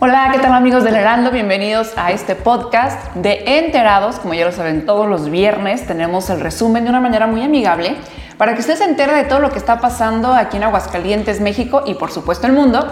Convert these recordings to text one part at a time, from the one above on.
Hola, ¿qué tal amigos del Heraldo? Bienvenidos a este podcast de Enterados. Como ya lo saben, todos los viernes tenemos el resumen de una manera muy amigable para que usted se entere de todo lo que está pasando aquí en Aguascalientes, México y por supuesto el mundo.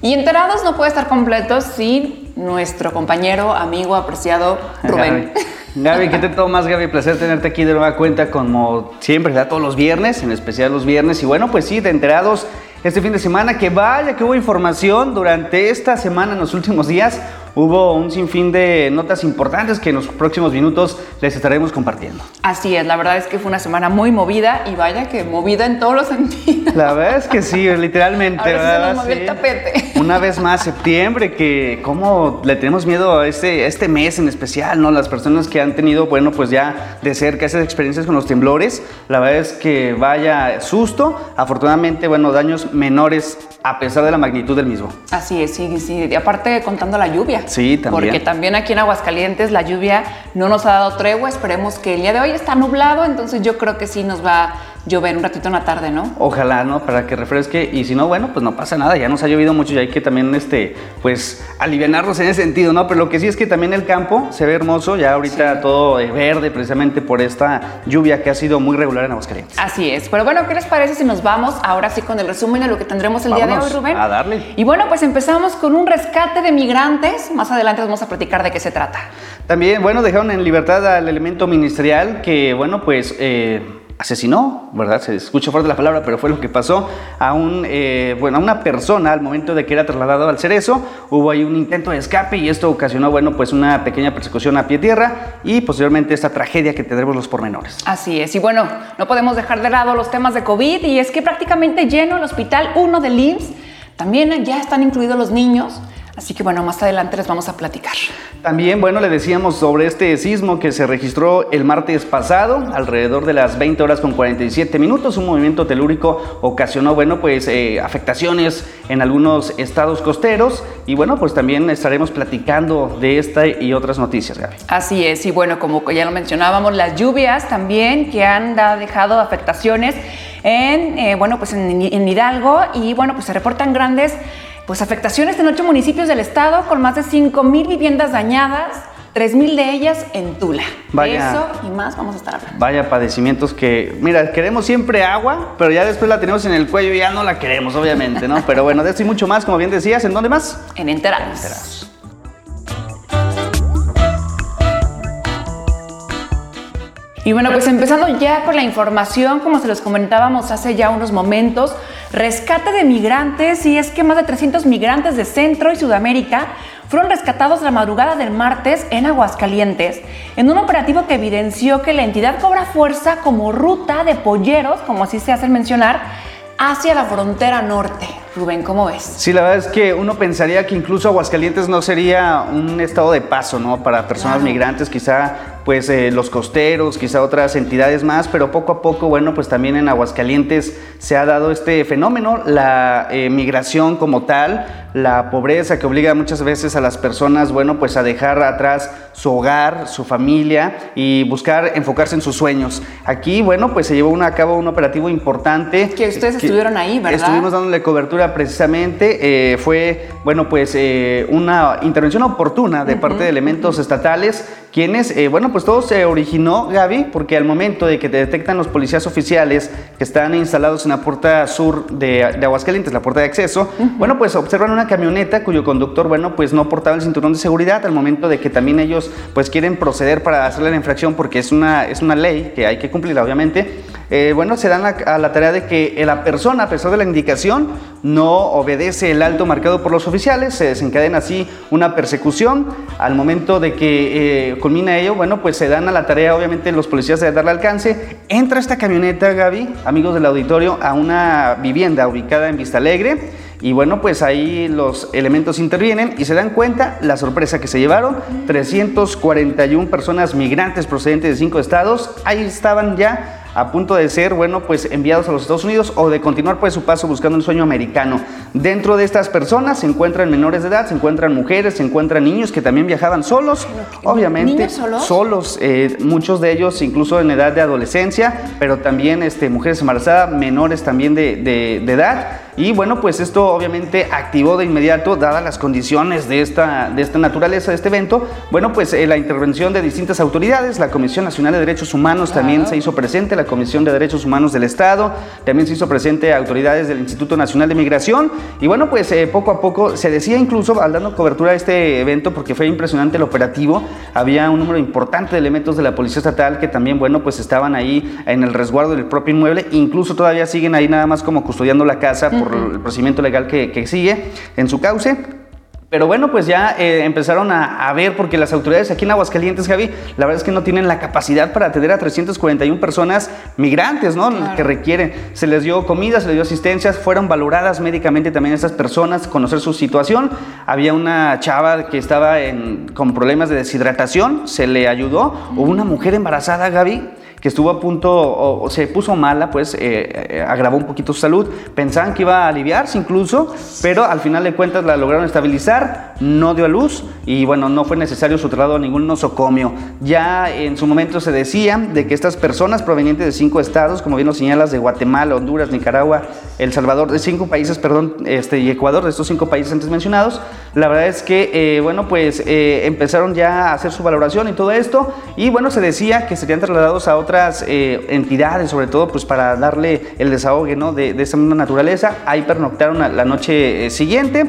Y Enterados no puede estar completo sin nuestro compañero, amigo, apreciado Rubén. Gaby, ¿qué te tomas, Gaby? Placer tenerte aquí de nueva cuenta como siempre, ¿verdad? Todos los viernes, en especial los viernes. Y bueno, pues sí, de enterados este fin de semana, que vaya que hubo información durante esta semana, en los últimos días hubo un sinfín de notas importantes que en los próximos minutos les estaremos compartiendo. Así es, la verdad es que fue una semana muy movida y vaya que movida en todos los sentidos. La verdad es que sí, literalmente. Ahora se nos movió el tapete. Una vez más, septiembre, que cómo le tenemos miedo a este, este mes en especial, ¿no? Las personas que han tenido, bueno, pues ya de cerca esas experiencias con los temblores, la verdad es que vaya susto, afortunadamente, bueno, daños menores a pesar de la magnitud del mismo. Así es, sí, sí. Y aparte contando la lluvia. Sí, también. Porque también aquí en Aguascalientes la lluvia no nos ha dado tregua. Esperemos que el día de hoy está nublado, entonces yo creo que sí nos va llover un ratito en la tarde, ¿no? Ojalá, ¿no? Para que refresque y si no, bueno, pues no pasa nada, ya nos ha llovido mucho y hay que también, este, pues, alivianarnos en ese sentido, ¿no? Pero lo que sí es que también el campo se ve hermoso, ya ahorita todo eh, verde precisamente por esta lluvia que ha sido muy regular en Aguascalientes. Así es, pero bueno, ¿qué les parece si nos vamos ahora sí con el resumen de lo que tendremos el día de hoy, Rubén? a darle. Y bueno, pues empezamos con un rescate de migrantes, más adelante vamos a platicar de qué se trata. También, bueno, dejaron en libertad al elemento ministerial que, bueno, pues... Eh, asesinó, ¿verdad? Se escucha fuerte la palabra, pero fue lo que pasó a, un, eh, bueno, a una persona al momento de que era trasladado al cerezo. Hubo ahí un intento de escape y esto ocasionó, bueno, pues una pequeña persecución a pie tierra y posteriormente esta tragedia que tendremos los pormenores. Así es, y bueno, no podemos dejar de lado los temas de COVID y es que prácticamente lleno el hospital 1 del IMSS. También ya están incluidos los niños. Así que bueno, más adelante les vamos a platicar. También, bueno, le decíamos sobre este sismo que se registró el martes pasado, alrededor de las 20 horas con 47 minutos. Un movimiento telúrico ocasionó, bueno, pues eh, afectaciones en algunos estados costeros. Y bueno, pues también estaremos platicando de esta y otras noticias, Gaby. Así es, y bueno, como ya lo mencionábamos, las lluvias también que han dejado afectaciones en, eh, bueno, pues en, en Hidalgo y bueno, pues se reportan grandes pues afectaciones en ocho municipios del estado con más de 5 mil viviendas dañadas. 3.000 de ellas en Tula. Vaya, Eso y más vamos a estar hablando. Vaya padecimientos que, mira, queremos siempre agua, pero ya después la tenemos en el cuello y ya no la queremos, obviamente, ¿no? pero bueno, de esto y mucho más, como bien decías, ¿en dónde más? En Enterados. Enterados. Y bueno, pues empezando ya con la información, como se los comentábamos hace ya unos momentos, rescate de migrantes, y es que más de 300 migrantes de Centro y Sudamérica fueron rescatados la madrugada del martes en Aguascalientes, en un operativo que evidenció que la entidad cobra fuerza como ruta de polleros, como así se hace mencionar, hacia la frontera norte. Rubén, ¿cómo ves? Sí, la verdad es que uno pensaría que incluso Aguascalientes no sería un estado de paso, ¿no? Para personas migrantes, quizá pues eh, los costeros, quizá otras entidades más, pero poco a poco, bueno, pues también en Aguascalientes se ha dado este fenómeno, la eh, migración como tal, la pobreza que obliga muchas veces a las personas, bueno, pues a dejar atrás su hogar, su familia y buscar enfocarse en sus sueños. Aquí, bueno, pues se llevó a cabo un operativo importante. Que ustedes estuvieron ahí, ¿verdad? Estuvimos dándole cobertura precisamente, eh, fue, bueno, pues una intervención oportuna de parte de elementos estatales quienes, eh, bueno, pues todo se originó, Gaby, porque al momento de que te detectan los policías oficiales que están instalados en la puerta sur de, Aguascalientes, la puerta de acceso, bueno, pues observan una camioneta cuyo conductor, bueno, pues no portaba el cinturón de seguridad al momento de que también ellos, pues quieren proceder para hacerle la infracción porque es una, es una ley que hay que cumplirla, obviamente. Eh, bueno, se dan a la tarea de que la persona, a pesar de la indicación, no obedece el alto marcado por los oficiales, se desencadena así una persecución. Al momento de que eh, culmina ello, bueno, pues se dan a la tarea, obviamente, los policías de darle alcance. Entra esta camioneta, Gaby, amigos del auditorio, a una vivienda ubicada en Vista Alegre. Y bueno, pues ahí los elementos intervienen y se dan cuenta la sorpresa que se llevaron. 341 personas migrantes procedentes de cinco estados. Ahí estaban ya a punto de ser, bueno, pues enviados a los Estados Unidos o de continuar pues su paso buscando un sueño americano. Dentro de estas personas se encuentran menores de edad, se encuentran mujeres, se encuentran niños que también viajaban solos, obviamente. ¿Niños solos? Solos, eh, muchos de ellos incluso en edad de adolescencia, pero también este, mujeres embarazadas, menores también de, de edad. y bueno, pues esto obviamente activó de inmediato, dadas las condiciones de esta, de esta naturaleza de este evento, bueno, pues eh, la intervención de distintas autoridades, la Comisión Nacional de Derechos Humanos también se hizo presente, la Comisión de Derechos Humanos del Estado, también se hizo presente autoridades del Instituto Nacional de Migración y bueno, pues eh, poco a poco se decía incluso, al dando cobertura a este evento, porque fue impresionante el operativo, había un número importante de elementos de la Policía Estatal que también, bueno, pues estaban ahí en el resguardo del propio inmueble, incluso todavía siguen ahí nada más como custodiando la casa por el procedimiento legal que, que sigue en su cauce. Pero bueno, pues ya eh, empezaron a, ver, porque las autoridades aquí en Aguascalientes, Javi, la verdad es que no tienen la capacidad para atender a 341 personas migrantes, ¿no? Que requieren. Se les dio comida, se les dio asistencia, fueron valoradas médicamente también estas personas, conocer su situación. Había una chava que estaba con problemas de deshidratación, se le ayudó. Hubo una mujer embarazada, Gaby, que estuvo a punto, o, se puso mala, pues eh, eh, agravó un poquito su salud. Pensaban que iba a aliviarse incluso, pero al final de cuentas la lograron estabilizar, no dio a luz y bueno, no fue necesario su traslado a ningún nosocomio. Ya en su momento se decía de que estas personas provenientes de cinco estados, como bien lo señalas, de Guatemala, Honduras, Nicaragua, El Salvador, de cinco países, perdón, este, y Ecuador, de estos cinco países antes mencionados, la verdad es que, eh, bueno, pues empezaron ya a hacer su valoración y todo esto, y bueno, se decía que serían trasladados a otras eh, entidades, sobre todo pues para darle el desahogue ¿no? de, de esa misma naturaleza. Ahí pernoctaron la noche eh, siguiente.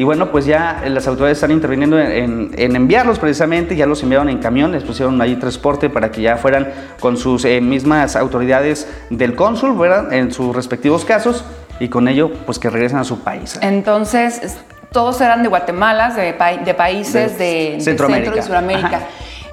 Y bueno, pues ya las autoridades están interviniendo en, enviarlos precisamente, ya los enviaron en camión, les pusieron ahí transporte para que ya fueran con sus eh, mismas autoridades del cónsul, ¿verdad? En sus respectivos casos, y con ello, pues que regresen a su país. Entonces, todos eran de Guatemala, de, de países de, Centro y Sudamérica.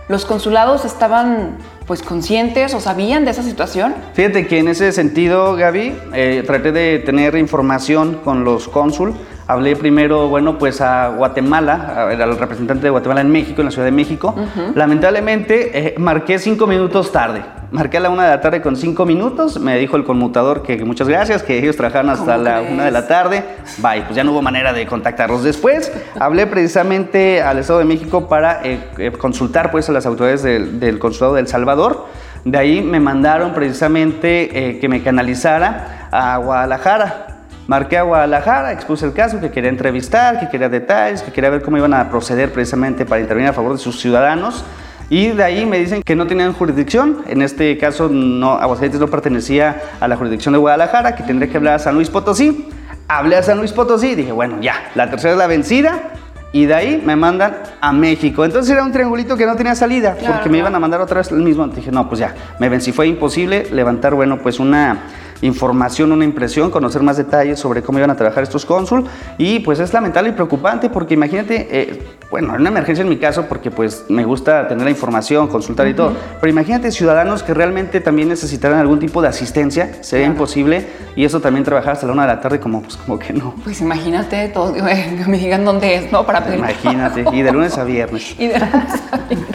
¿Los consulados estaban pues conscientes o sabían de esa situación? Fíjate que en ese sentido, Gaby, eh, traté de tener información con los cónsul. Hablé primero, bueno, pues a Guatemala, al representante de Guatemala en México, en la Ciudad de México. Lamentablemente, eh, marqué cinco minutos tarde. Marqué a la una de la tarde con cinco minutos. Me dijo el conmutador que, muchas gracias, que ellos trabajaron hasta la una de la tarde. Bye, pues ya no hubo manera de contactarlos. Después hablé precisamente al Estado de México para eh, consultar pues a las autoridades del, del Consulado de El Salvador de ahí me mandaron precisamente eh, que me canalizara a Guadalajara. Marqué a Guadalajara, expuse el caso, que quería entrevistar, que quería detalles, que quería ver cómo iban a proceder precisamente para intervenir a favor de sus ciudadanos. Y de ahí me dicen que no tenían jurisdicción. En este caso, no, Aguascalientes no pertenecía a la jurisdicción de Guadalajara, que tendría que hablar a San Luis Potosí. Hablé a San Luis Potosí y dije, bueno, ya, la tercera es la vencida y de ahí me mandan a México. Entonces era un triangulito que no tenía salida, porque me iban a mandar otra vez el mismo. Dije, no, pues ya, me vencí. Fue imposible levantar, bueno, pues una información, una impresión, conocer más detalles sobre cómo iban a trabajar estos cónsul y pues es lamentable y preocupante porque imagínate, eh, bueno, una emergencia en mi caso porque pues me gusta tener la información, consultar y todo, pero imagínate ciudadanos que realmente también necesitaran algún tipo de asistencia, sería imposible y eso también trabajar hasta la una de la tarde como, pues, como que no. Pues imagínate, todo, que me digan dónde es, ¿no? Para pedir Imagínate, y de lunes a viernes. y de lunes a viernes.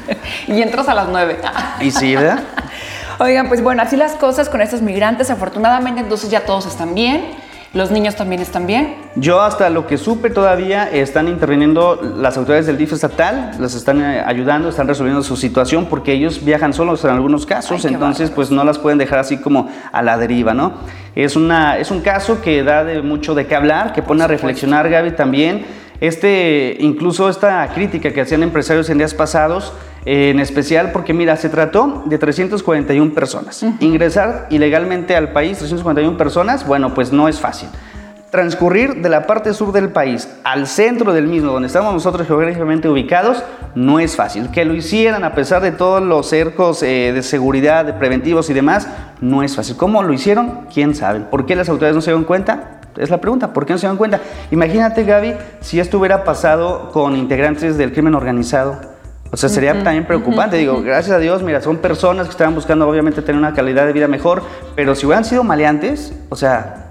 Y entras a las nueve. y sí, ¿verdad? Oigan, pues bueno, así las cosas con estos migrantes. Afortunadamente, entonces ya todos están bien. ¿Los niños también están bien? Yo hasta lo que supe todavía están interviniendo las autoridades del DIF estatal, las están eh, ayudando, están resolviendo su situación porque ellos viajan solos en algunos casos, entonces pues no las pueden dejar así como a la deriva, ¿no? Es, una, es un caso que da de mucho de qué hablar, que pone a reflexionar Gaby también. Este, incluso esta crítica que hacían empresarios en días pasados, en especial porque mira, se trató de 341 personas. Ingresar ilegalmente al país, 341 personas, bueno, pues no es fácil. Transcurrir de la parte sur del país al centro del mismo, donde estamos nosotros geográficamente ubicados, no es fácil. Que lo hicieran a pesar de todos los cercos eh, de seguridad, de preventivos y demás, no es fácil. ¿Cómo lo hicieron? ¿Quién sabe? ¿Por qué las autoridades no se dieron cuenta? Es la pregunta, ¿por qué no se dan cuenta? Imagínate, Gaby, si esto hubiera pasado con integrantes del crimen organizado, o sea, sería también preocupante. Digo, gracias a Dios, mira, son personas que estaban buscando obviamente tener una calidad de vida mejor, pero si hubieran sido maleantes, o sea,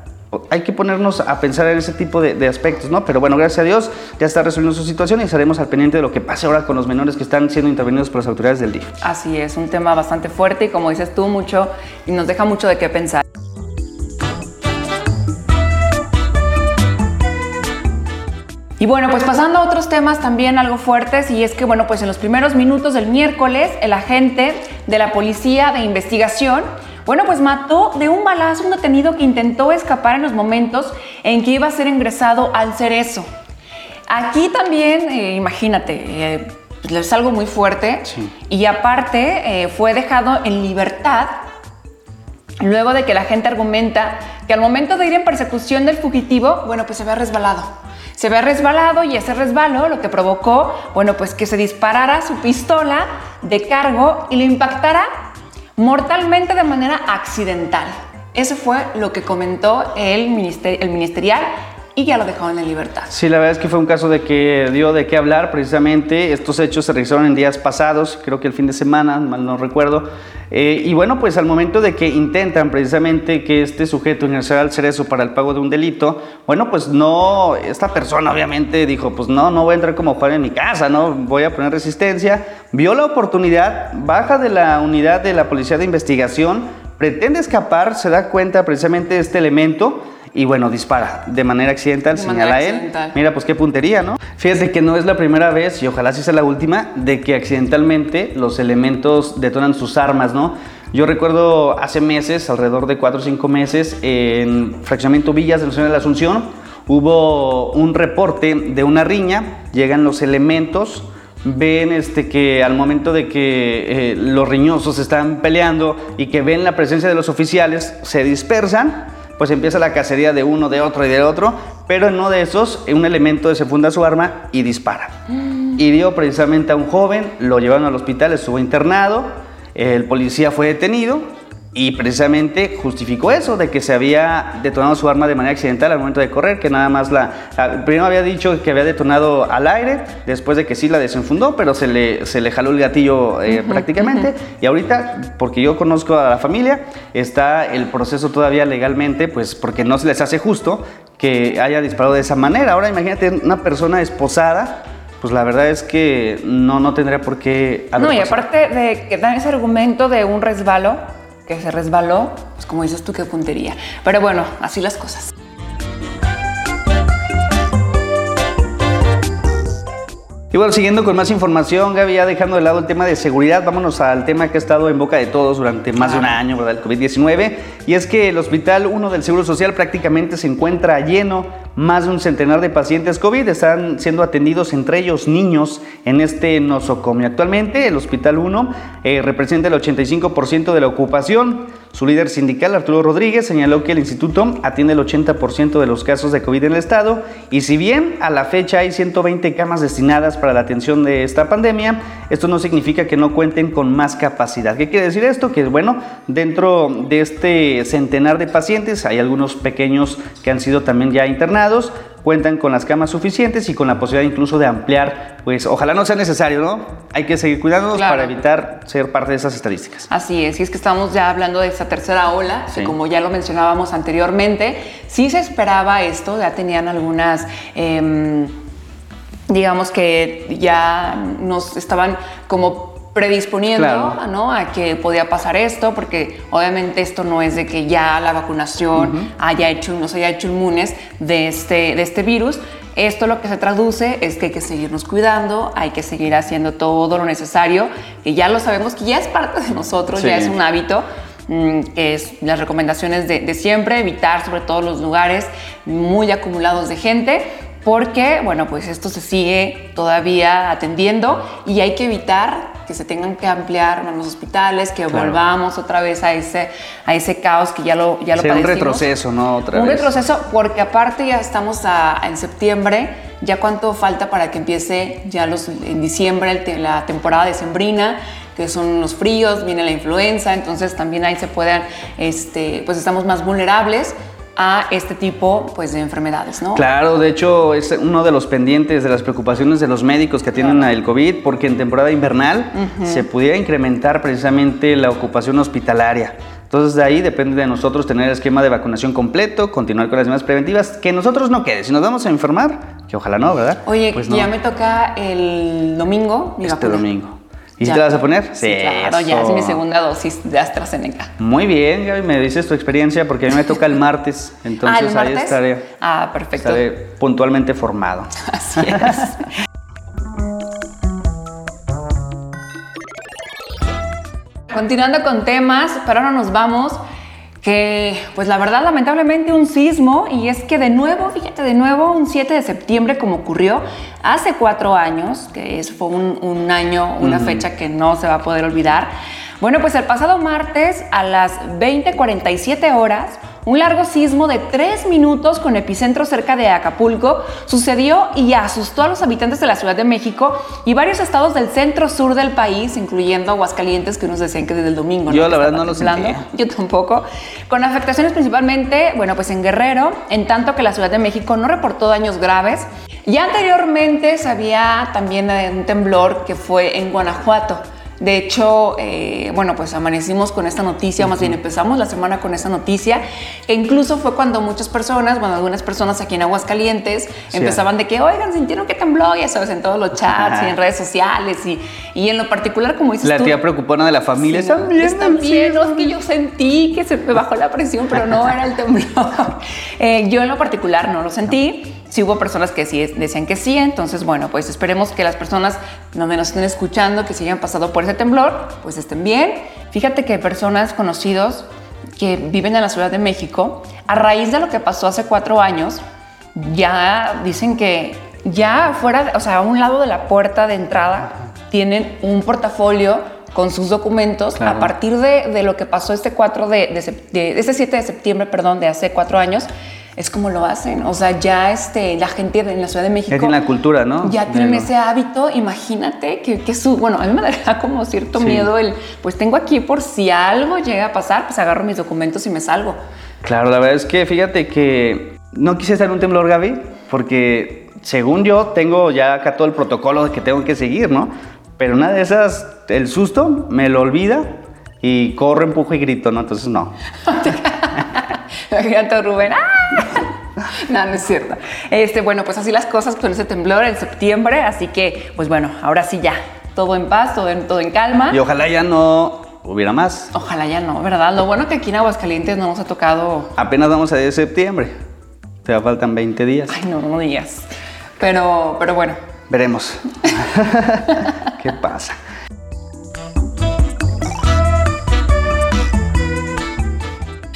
hay que ponernos a pensar en ese tipo de, aspectos, ¿no? Pero bueno, gracias a Dios ya está resolviendo su situación y estaremos al pendiente de lo que pase ahora con los menores que están siendo intervenidos por las autoridades del DIF. Así es, un tema bastante fuerte y como dices tú, mucho y nos deja mucho de qué pensar. Y bueno, pues pasando a otros temas también algo fuertes, y es que, bueno, pues en los primeros minutos del miércoles, el agente de la Policía de Investigación Bueno, pues mató de un balazo un detenido que intentó escapar en los momentos en que iba a ser ingresado al cerezo. Aquí también, eh, imagínate, eh, es algo muy fuerte. Y aparte, eh, fue dejado en libertad luego de que la gente argumenta que al momento de ir en persecución del fugitivo, bueno, pues se había resbalado. Se había resbalado y ese resbalo lo que provocó, bueno, pues que se disparara su pistola de cargo y lo impactara mortalmente de manera accidental. Eso fue lo que comentó el ministerial y ya lo dejaron en libertad. Sí, la verdad es que fue un caso de que dio de qué hablar precisamente. Estos hechos se registraron en días pasados, creo que el fin de semana, mal no recuerdo. Eh, y bueno, pues al momento de que intentan precisamente que este sujeto ingresara al cerezo para el pago de un delito, bueno, pues no, esta persona obviamente dijo, pues no, no voy a entrar como Juan en mi casa, no voy a poner resistencia. Vio la oportunidad, baja de la unidad de la policía de investigación, pretende escapar, se da cuenta precisamente de este elemento y bueno, dispara de manera accidental, señala él. Mira, pues qué puntería, ¿no? Fíjate que no es la primera vez, y ojalá sí sea la última, de que accidentalmente los elementos detonan sus armas, ¿no? Yo recuerdo hace meses, alrededor de cuatro o cinco meses, en Fraccionamiento Villas de la de la Asunción, hubo un reporte de una riña, llegan los elementos, ven este, que al momento de que eh, los riñosos están peleando y que ven la presencia de los oficiales, se dispersan pues empieza la cacería de uno, de otro y de otro, pero en uno de esos, un elemento se funda su arma y dispara. Mm. Hirió precisamente a un joven, lo llevaron al hospital, estuvo internado, el policía fue detenido y precisamente justificó eso, de que se había detonado su arma de manera accidental al momento de correr, que nada más la... Primero había dicho que había detonado al aire, después de que sí la desenfundó, pero se le, se le jaló el gatillo eh, prácticamente. Y ahorita, porque yo conozco a la familia, está el proceso todavía legalmente, pues porque no se les hace justo que haya disparado de esa manera. Ahora imagínate una persona esposada, pues la verdad es que no, no tendría por qué... No, y aparte de que dan ese argumento de un resbalo, que se resbaló, pues como dices tú, qué puntería. Pero bueno, así las cosas. Y bueno, siguiendo con más información, Gaby, ya dejando de lado el tema de seguridad, vámonos al tema que ha estado en boca de todos durante más de un año, ¿verdad? El COVID-19. Y es que el Hospital 1 del Seguro Social prácticamente se encuentra lleno más de un centenar de pacientes COVID están siendo atendidos, entre ellos niños, en este nosocomio. Actualmente el Hospital 1 eh, representa el 85% de la ocupación. Su líder sindical, Arturo Rodríguez, señaló que el instituto atiende el 80% de los casos de COVID en el estado y si bien a la fecha hay 120 camas destinadas para la atención de esta pandemia, esto no significa que no cuenten con más capacidad. ¿Qué quiere decir esto? Que bueno, dentro de este centenar de pacientes hay algunos pequeños que han sido también ya internados, cuentan con las camas suficientes y con la posibilidad incluso de ampliar, pues ojalá no sea necesario, ¿no? Hay que seguir cuidándonos para evitar ser parte de esas estadísticas. Así es, y es que estamos ya hablando de esa tercera ola, que como ya lo mencionábamos anteriormente, sí se esperaba esto, ya tenían algunas... Em, digamos que ya nos estaban como predisponiendo ¿no? a que podía pasar esto, porque obviamente esto no es de que ya la vacunación haya hecho, nos haya hecho inmunes de este, de este virus. Esto lo que se traduce es que hay que seguirnos cuidando, hay que seguir haciendo todo lo necesario, que ya lo sabemos, que ya es parte de nosotros, ya es un hábito, mm, que es las recomendaciones de, de siempre, evitar sobre todo los lugares muy acumulados de gente porque, bueno, pues esto se sigue todavía atendiendo y hay que evitar que se tengan que ampliar los hospitales, que volvamos otra vez a ese, a ese caos que ya lo, ya lo un retroceso, ¿no? Otra un retroceso porque aparte ya estamos en septiembre, ya cuánto falta para que empiece ya los, en diciembre la temporada de sembrina que son los fríos, viene la influenza, entonces también ahí se pueden, este, pues estamos más vulnerables a este tipo pues, de enfermedades, ¿no? Claro, de hecho es uno de los pendientes de las preocupaciones de los médicos que atienden al COVID, porque en temporada invernal se pudiera incrementar precisamente la ocupación hospitalaria. Entonces de ahí depende de nosotros tener el esquema de vacunación completo, continuar con las demás preventivas, que nosotros no quede. Si nos vamos a enfermar, que ojalá no, ¿verdad? Oye, pues ya me toca el domingo mi Este domingo. ¿Y si te vas a poner? Sí, claro, ya es mi segunda dosis de AstraZeneca. Muy bien, Gaby, me dices tu experiencia porque a mí me toca el martes, entonces ¿Ah, ahí estaré. Ah, perfecto. Estaré puntualmente formado. Así es. continuando con temas, pero ahora nos vamos que pues la verdad lamentablemente un sismo y es que de nuevo, fíjate, de nuevo un 7 de septiembre como ocurrió hace cuatro años, que es, fue un, año, una fecha que no se va a poder olvidar. Bueno, pues el pasado martes a las 20:47 horas, un largo sismo de tres minutos con epicentro cerca de Acapulco sucedió y asustó a los habitantes de la Ciudad de México y varios estados del centro sur del país, incluyendo Aguascalientes, que nos decían que desde el domingo. Yo la verdad no lo sentí. Yo tampoco. Con afectaciones principalmente, bueno, pues en Guerrero, en tanto que la Ciudad de México no reportó daños graves. Y anteriormente se había también un temblor que fue en Guanajuato. De hecho, eh, bueno, pues amanecimos con esta noticia, más bien empezamos la semana con esta noticia, que incluso fue cuando muchas personas, bueno, algunas personas aquí en Aguascalientes empezaban de que, oigan, sintieron que tembló, ya sabes, en todos los chats y en redes sociales y, y, en lo particular, como dices La tía preocupona de la familia, también. También, no, es que yo sentí que se me bajó la presión, pero no era el temblor. Eh, yo en lo particular no lo sentí sí hubo personas que sí decían que sí, entonces bueno, pues esperemos que las personas donde nos estén escuchando, que se hayan pasado por ese temblor, pues estén bien. Fíjate que personas conocidos que viven en la Ciudad de México, a raíz de lo que pasó hace cuatro años, ya dicen que ya fuera, o sea, a un lado de la puerta de entrada, tienen un portafolio con sus documentos a partir de, lo que pasó este 4 de, de, este 7 de septiembre, perdón, de hace cuatro años es como lo hacen. O sea, ya este, la gente en la Ciudad de México. Ya tiene la cultura, ¿no? Ya tienen ese hábito. Imagínate que, que, su. Bueno, a mí me da como cierto miedo el. Pues tengo aquí por si algo llega a pasar, pues agarro mis documentos y me salgo. Claro, la verdad es que fíjate que no quise estar en un temblor, Gaby, porque según yo tengo ya acá todo el protocolo que tengo que seguir, ¿no? Pero una de esas, el susto me lo olvida y corro, empujo y grito, ¿no? Entonces no. Imagínate Rubén. ¡Ah! No, no es cierto. Este, bueno, pues así las cosas con ese temblor en septiembre, así que, pues bueno, ahora sí ya, todo en paz, todo en, todo en calma. Y ojalá ya no hubiera más. Ojalá ya no, ¿verdad? Lo bueno que aquí en Aguascalientes no nos ha tocado. Apenas vamos a de septiembre. Te faltan 20 días. Ay, no, no días. Pero, pero bueno. Veremos. ¿Qué pasa?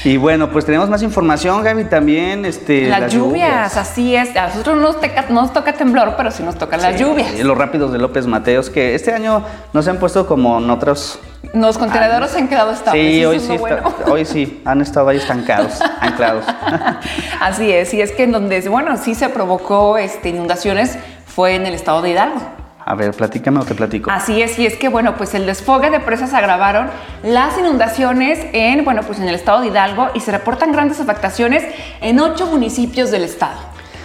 Y bueno, pues tenemos más información, Gaby, también. Este, las, lluvias, así es. A nosotros no nos, toca temblor, pero sí nos tocan las lluvias. Y los rápidos de López Mateos, que este año no se han puesto como en otros. Los contenedores se han quedado estables. Sí, hoy sí, hoy sí, han estado ahí estancados, anclados. Así es, y es que en donde, bueno, sí se provocó este, inundaciones fue en el estado de Hidalgo. A ver, platícame o te platico. Así es, y es que, bueno, pues el desfogue de presas agravaron las inundaciones en, bueno, pues en el estado de Hidalgo y se reportan grandes afectaciones en ocho municipios del estado.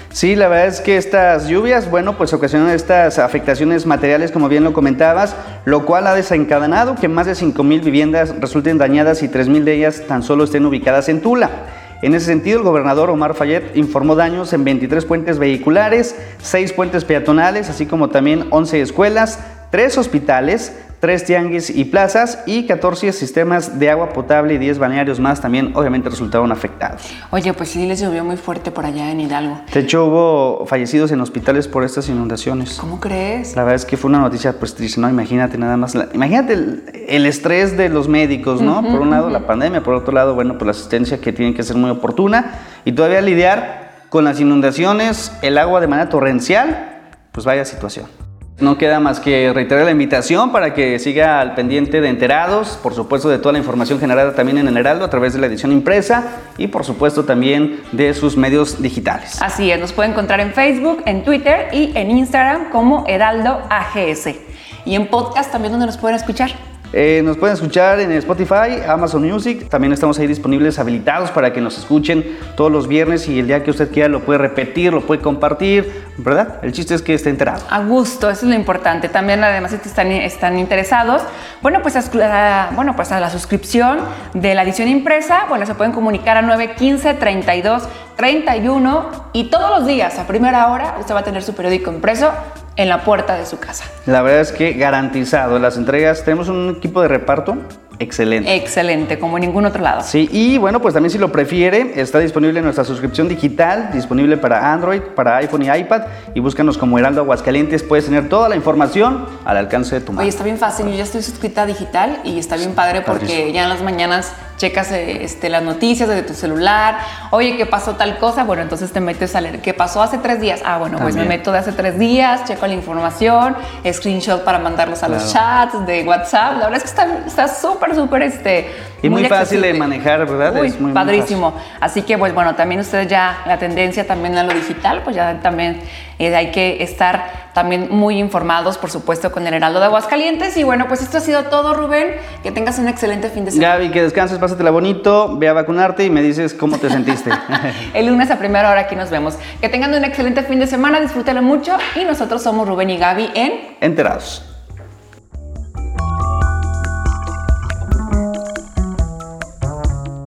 Sí, la verdad es que estas lluvias, bueno, pues ocasionan estas afectaciones materiales, como bien lo comentabas, lo cual ha desencadenado que más de 5 mil viviendas resulten dañadas y 3 mil de ellas tan solo estén ubicadas en Tula. En ese sentido, el gobernador Omar Fayet informó daños en 23 puentes vehiculares, 6 puentes peatonales, así como también 11 escuelas, 3 hospitales, tres tianguis y plazas y 14 sistemas de agua potable y 10 balnearios más también obviamente resultaron afectados. Oye, pues sí les llovió muy fuerte por allá en Hidalgo. De hecho hubo fallecidos en hospitales por estas inundaciones. ¿Cómo crees? La verdad es que fue una noticia pues triste, ¿no? Imagínate nada más, imagínate el, estrés de los médicos, ¿no? por un lado la pandemia, por otro lado, bueno, pues la asistencia que tiene que ser muy oportuna y todavía lidiar con las inundaciones, el agua de manera torrencial, pues vaya situación. No queda más que reiterar la invitación para que siga al pendiente de enterados, por supuesto de toda la información generada también en el Heraldo a través de la edición impresa y por supuesto también de sus medios digitales. Así es, nos puede encontrar en Facebook, en Twitter y en Instagram como Heraldo AGS. Y en podcast también donde nos pueden escuchar. Eh, nos pueden escuchar en Spotify, Amazon Music. También estamos ahí disponibles, habilitados para que nos escuchen todos los viernes y el día que usted quiera lo puede repetir, lo puede compartir, ¿verdad? El chiste es que esté enterado. A gusto, eso es lo importante. También, además, si están, están interesados, bueno, pues a, bueno, pues a la suscripción de la edición impresa, bueno, se pueden comunicar a 915 32 31 y todos los días a primera hora usted va a tener su periódico impreso en la puerta de su casa. La verdad es que garantizado. Las entregas, tenemos un equipo de reparto excelente. Excelente, como en ningún otro lado. Sí, y bueno, pues también si lo prefiere, está disponible nuestra suscripción digital, disponible para Android, para iPhone y iPad, y búscanos como Heraldo Aguascalientes, puedes tener toda la información al alcance de tu mano. Oye, está bien fácil, yo ya estoy suscrita digital y está bien padre porque ya en las mañanas checas este, las noticias desde tu celular, oye, ¿qué pasó tal cosa? Bueno, entonces te metes a leer, ¿qué pasó hace tres días? Ah, bueno, pues me meto de hace tres días, checo la información, screenshot para mandarlos a los chats de WhatsApp, la verdad es que está súper, súper, este... Y muy, fácil de manejar, ¿verdad? es muy, padrísimo. Así que, pues bueno, también ustedes ya, la tendencia también a lo digital, pues ya también eh, hay que estar también muy informados, por supuesto, con el Heraldo de Aguascalientes. Y bueno, pues esto ha sido todo, Rubén. Que tengas un excelente fin de semana. Gaby, que descanses, pásatela bonito, ve a vacunarte y me dices cómo te sentiste. el lunes a primera hora aquí nos vemos. Que tengan un excelente fin de semana, disfrútenlo mucho y nosotros somos Rubén y Gaby en Enterados.